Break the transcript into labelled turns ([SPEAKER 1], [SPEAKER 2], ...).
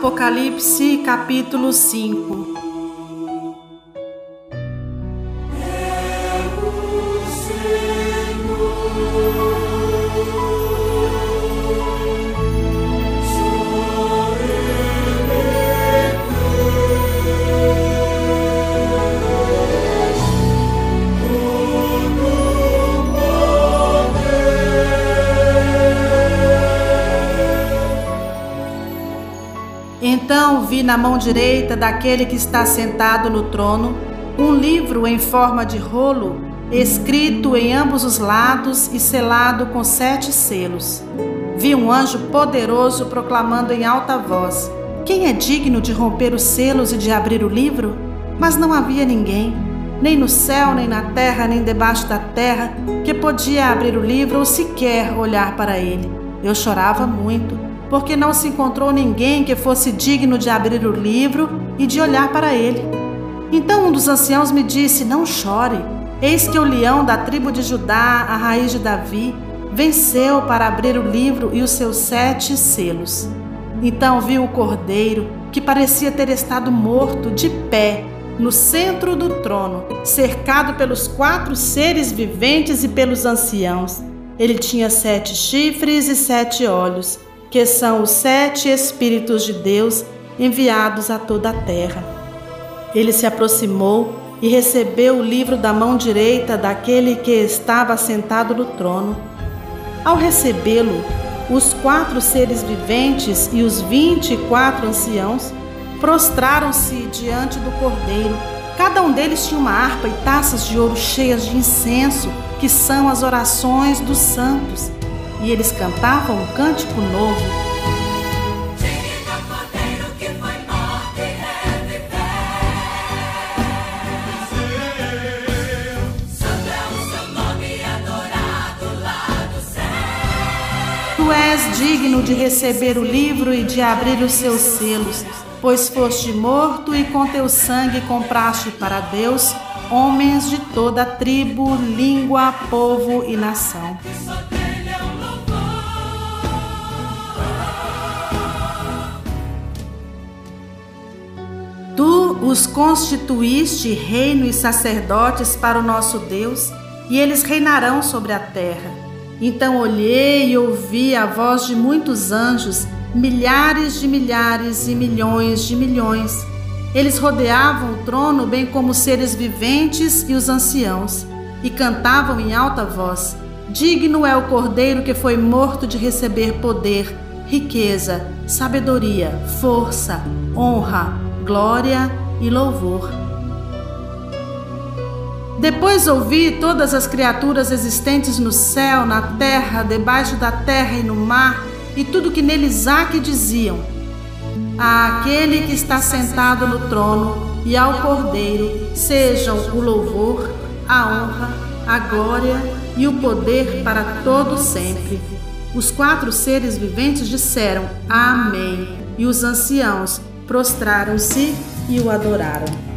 [SPEAKER 1] Apocalipse capítulo 5 vi na mão direita daquele que está sentado no trono um livro em forma de rolo, escrito em ambos os lados e selado com sete selos. Vi um anjo poderoso proclamando em alta voz: Quem é digno de romper os selos e de abrir o livro? Mas não havia ninguém, nem no céu, nem na terra, nem debaixo da terra, que podia abrir o livro ou sequer olhar para ele. Eu chorava muito porque não se encontrou ninguém que fosse digno de abrir o livro e de olhar para ele. Então um dos anciãos me disse: Não chore, eis que o leão da tribo de Judá, a raiz de Davi, venceu para abrir o livro e os seus sete selos. Então vi o cordeiro, que parecia ter estado morto, de pé, no centro do trono, cercado pelos quatro seres viventes e pelos anciãos. Ele tinha sete chifres e sete olhos que são os sete Espíritos de Deus enviados a toda a terra. Ele se aproximou e recebeu o livro da mão direita daquele que estava sentado no trono. Ao recebê-lo, os quatro seres viventes e os vinte e quatro anciãos prostraram-se diante do cordeiro. Cada um deles tinha uma harpa e taças de ouro cheias de incenso, que são as orações dos santos e eles cantavam um cântico novo. És digno de receber o livro e de abrir os seus selos, pois foste morto e com teu sangue compraste para Deus homens de toda tribo, língua, povo e nação. Os constituíste reino e sacerdotes para o nosso Deus, e eles reinarão sobre a terra. Então olhei e ouvi a voz de muitos anjos, milhares de milhares e milhões de milhões. Eles rodeavam o trono, bem como os seres viventes e os anciãos, e cantavam em alta voz: Digno é o cordeiro que foi morto de receber poder, riqueza, sabedoria, força, honra, glória e louvor. Depois ouvi todas as criaturas existentes no céu, na terra, debaixo da terra e no mar, e tudo que neles há que diziam: A aquele que está sentado no trono e ao Cordeiro sejam o louvor, a honra, a glória e o poder para todo sempre. Os quatro seres viventes disseram: Amém. E os anciãos prostraram-se e o adoraram.